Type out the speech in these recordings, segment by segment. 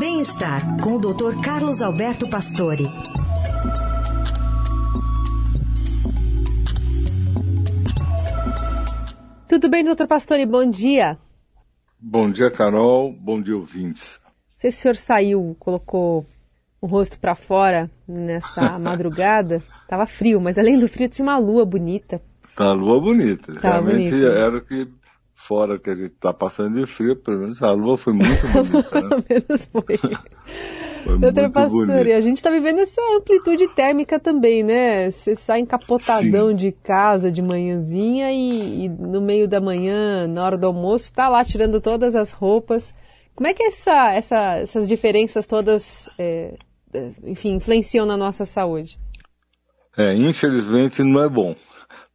Bem-estar com o Dr. Carlos Alberto Pastore. Tudo bem, doutor Pastore? Bom dia. Bom dia, Carol. Bom dia, ouvintes. Não sei se o senhor saiu, colocou o rosto para fora nessa madrugada. Tava frio, mas além do frio tinha uma lua bonita. Tá uma lua bonita. Tava Realmente bonita. era o que fora que a gente tá passando de frio, pelo menos a lua foi muito bonita. Né? pelo menos foi. Foi Doutor Pastore, a gente está vivendo essa amplitude térmica também, né? Você sai encapotadão Sim. de casa de manhãzinha e, e, no meio da manhã, na hora do almoço, está lá tirando todas as roupas. Como é que essa, essa, essas diferenças todas, é, é, enfim, influenciam na nossa saúde? É, infelizmente não é bom,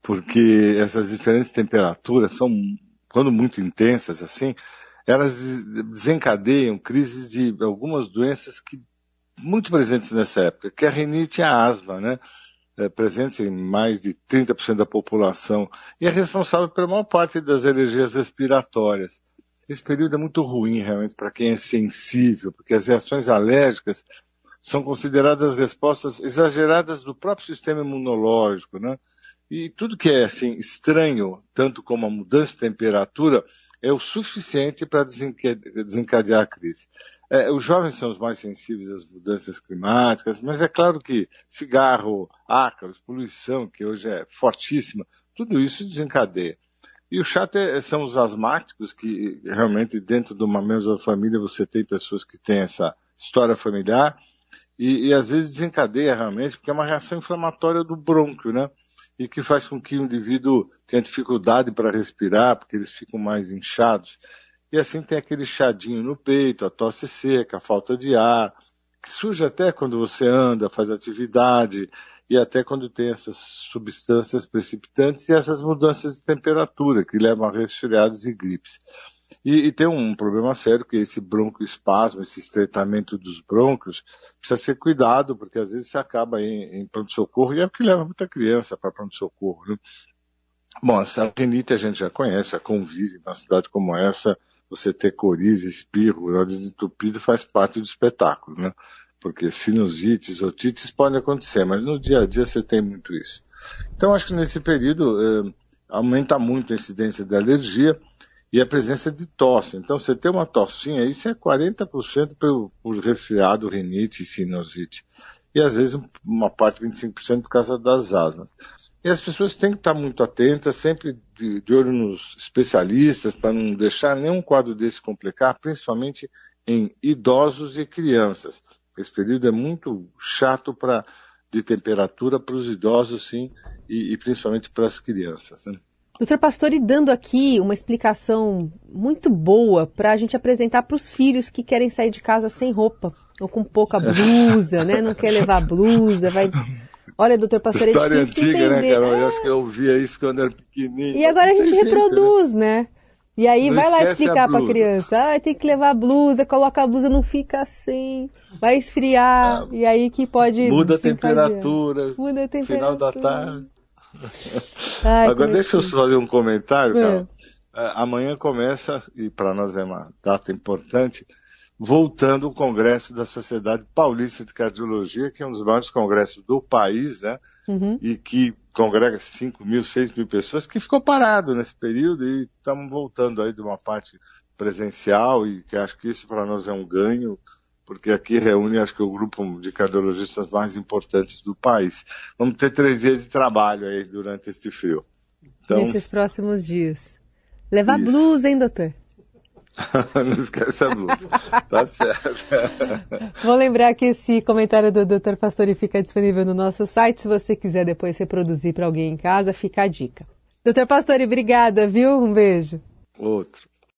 porque essas diferentes temperaturas são, quando muito intensas assim, elas desencadeiam crises de algumas doenças que muito presentes nessa época, que é a rinite e a asma, né? É, presentes em mais de 30% da população e é responsável pela maior parte das alergias respiratórias. Esse período é muito ruim realmente para quem é sensível, porque as reações alérgicas são consideradas respostas exageradas do próprio sistema imunológico, né? E tudo que é assim estranho, tanto como a mudança de temperatura, é o suficiente para desencadear a crise. É, os jovens são os mais sensíveis às mudanças climáticas, mas é claro que cigarro, ácaros, poluição, que hoje é fortíssima, tudo isso desencadeia. E o chato é, são os asmáticos, que realmente dentro de uma mesma família você tem pessoas que têm essa história familiar, e, e às vezes desencadeia realmente, porque é uma reação inflamatória do brônquio, né? E que faz com que o indivíduo tenha dificuldade para respirar, porque eles ficam mais inchados. E assim tem aquele chadinho no peito, a tosse seca, a falta de ar, que surge até quando você anda, faz atividade, e até quando tem essas substâncias precipitantes e essas mudanças de temperatura que levam a resfriados e gripes. E, e, tem um problema sério, que esse broncoespasmo, esse estreitamento dos brônquios, precisa ser cuidado, porque às vezes você acaba em, em pronto-socorro, e é o que leva muita criança para pronto-socorro. Né? Bom, a rinite a gente já conhece, a convive numa cidade como essa, você ter coriza, espirro, nariz entupido faz parte do espetáculo, né? Porque sinusites, otites podem acontecer, mas no dia a dia você tem muito isso. Então acho que nesse período eh, aumenta muito a incidência de alergia, e a presença de tosse. Então, você tem uma tossinha, isso é 40% por, por resfriado, rinite e sinusite. E às vezes uma parte, 25% por causa das asmas. E as pessoas têm que estar muito atentas, sempre de, de olho nos especialistas, para não deixar nenhum quadro desse complicar, principalmente em idosos e crianças. Esse período é muito chato para de temperatura para os idosos, sim, e, e principalmente para as crianças. Né? Doutor Pastore dando aqui uma explicação muito boa para a gente apresentar para os filhos que querem sair de casa sem roupa ou com pouca blusa, né? Não quer levar blusa, vai. Olha, doutor Pastore, História é antiga, né, entender. né, Carol? Eu acho que eu ouvia isso quando era pequenininho. E agora a gente reproduz, né? né? E aí não vai lá explicar para a criança, ah, tem que levar blusa, coloca a blusa, não fica assim, vai esfriar, ah, e aí que pode... Muda a temperatura, muda a temperatura, final da tarde. Ai, Agora deixa eu fazer um comentário, é. é. Amanhã começa, e para nós é uma data importante, voltando o Congresso da Sociedade Paulista de Cardiologia, que é um dos maiores congressos do país, né? Uhum. E que congrega 5 mil, 6 mil pessoas, que ficou parado nesse período e estamos voltando aí de uma parte presencial e que acho que isso para nós é um ganho porque aqui reúne, acho que, o grupo de cardiologistas mais importantes do país. Vamos ter três dias de trabalho aí durante este frio. Então, Nesses próximos dias. Levar isso. blusa, hein, doutor? Não esquece a blusa. tá certo. Vou lembrar que esse comentário do Dr. Pastori fica disponível no nosso site. Se você quiser depois reproduzir para alguém em casa, fica a dica. Doutor Pastori, obrigada, viu? Um beijo. Outro.